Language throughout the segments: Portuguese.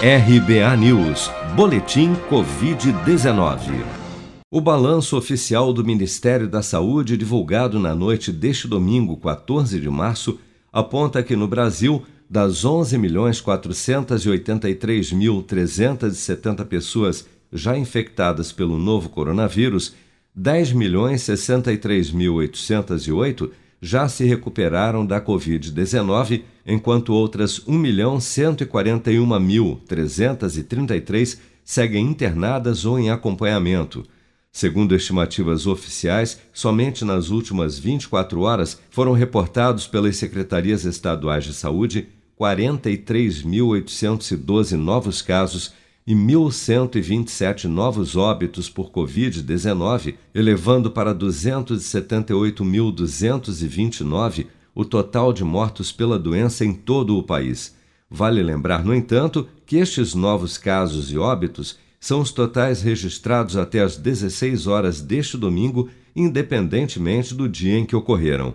RBA News, Boletim Covid-19. O balanço oficial do Ministério da Saúde, divulgado na noite deste domingo, 14 de março, aponta que no Brasil, das 11.483.370 pessoas já infectadas pelo novo coronavírus, 10.063.808 já se recuperaram da Covid-19, enquanto outras 1.141.333 seguem internadas ou em acompanhamento. Segundo estimativas oficiais, somente nas últimas 24 horas foram reportados pelas secretarias estaduais de saúde 43.812 novos casos e 1.127 novos óbitos por Covid-19, elevando para 278.229 o total de mortos pela doença em todo o país. Vale lembrar, no entanto, que estes novos casos e óbitos são os totais registrados até às 16 horas deste domingo, independentemente do dia em que ocorreram.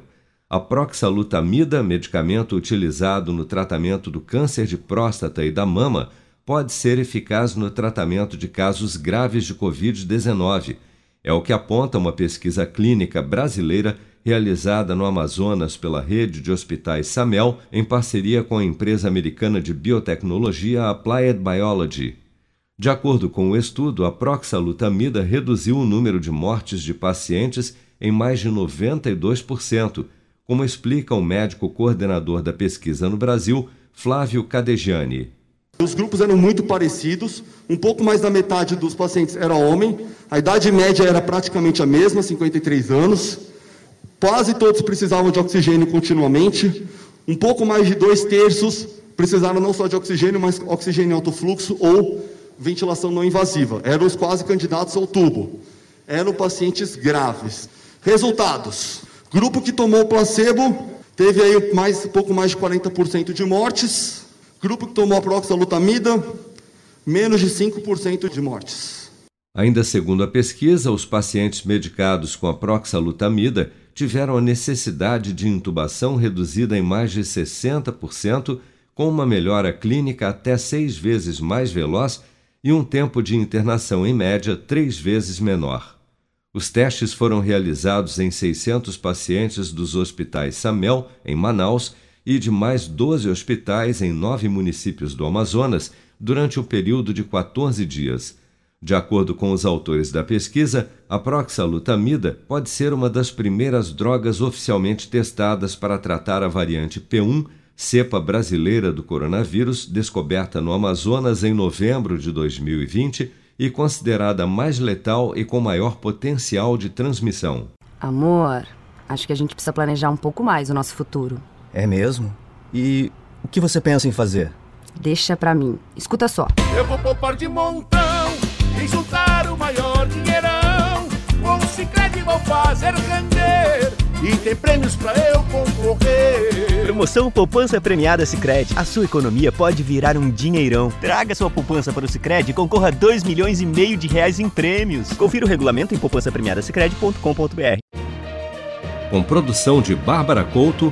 A proxalutamida, medicamento utilizado no tratamento do câncer de próstata e da mama, pode ser eficaz no tratamento de casos graves de Covid-19. É o que aponta uma pesquisa clínica brasileira realizada no Amazonas pela rede de hospitais Samel, em parceria com a empresa americana de biotecnologia Applied Biology. De acordo com o estudo, a proxalutamida reduziu o número de mortes de pacientes em mais de 92%, como explica o médico coordenador da pesquisa no Brasil, Flávio Cadegiani. Os grupos eram muito parecidos, um pouco mais da metade dos pacientes era homem, a idade média era praticamente a mesma, 53 anos, quase todos precisavam de oxigênio continuamente, um pouco mais de dois terços precisaram não só de oxigênio, mas oxigênio alto fluxo ou ventilação não invasiva. Eram os quase candidatos ao tubo. Eram pacientes graves. Resultados: grupo que tomou placebo teve aí mais, pouco mais de 40% de mortes. Grupo que tomou a proxalutamida, menos de 5% de mortes. Ainda segundo a pesquisa, os pacientes medicados com a proxalutamida tiveram a necessidade de intubação reduzida em mais de 60%, com uma melhora clínica até seis vezes mais veloz e um tempo de internação em média três vezes menor. Os testes foram realizados em 600 pacientes dos hospitais Samel, em Manaus, e de mais 12 hospitais em nove municípios do Amazonas durante um período de 14 dias. De acordo com os autores da pesquisa, a proxalutamida pode ser uma das primeiras drogas oficialmente testadas para tratar a variante P1, cepa brasileira do coronavírus, descoberta no Amazonas em novembro de 2020 e considerada mais letal e com maior potencial de transmissão. Amor, acho que a gente precisa planejar um pouco mais o nosso futuro. É mesmo? E o que você pensa em fazer? Deixa pra mim. Escuta só. Eu vou poupar de montão e juntar o maior dinheirão. Com o Cicred vou fazer render e tem prêmios pra eu concorrer. Promoção Poupança Premiada Cicred. A sua economia pode virar um dinheirão. Traga sua poupança para o Cicred e concorra a 2 milhões e meio de reais em prêmios. Confira o regulamento em poupancapremiadasicredi.com.br. Com produção de Bárbara Couto,